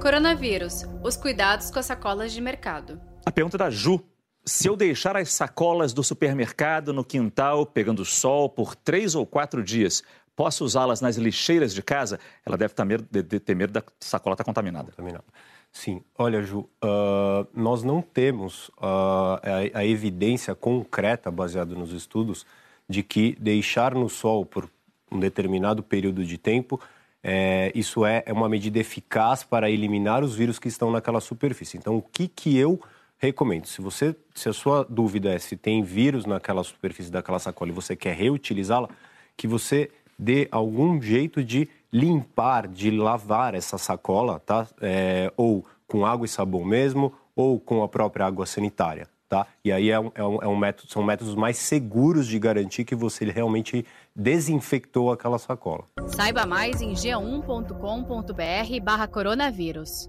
Coronavírus: os cuidados com as sacolas de mercado. A pergunta da Ju. Se eu deixar as sacolas do supermercado no quintal pegando sol por três ou quatro dias, posso usá-las nas lixeiras de casa? Ela deve ter medo, de, de ter medo da sacola estar contaminada. Contaminada. Sim, olha, Ju, uh, nós não temos uh, a, a, evidência concreta, baseada nos estudos, de que deixar no sol por um determinado período de tempo, é, isso é, é uma medida eficaz para eliminar os vírus que estão naquela superfície. Então, o que, que eu recomendo? Se você, se a sua dúvida é se tem vírus naquela superfície daquela sacola e você quer reutilizá-la, que você dê algum jeito de limpar, de lavar essa sacola, tá? É, ou com água e sabão mesmo, ou com a própria água sanitária, tá? E aí é um, é um, é um método, são métodos mais seguros de garantir que você realmente desinfectou aquela sacola. Saiba mais em g1.com.br barra coronavírus.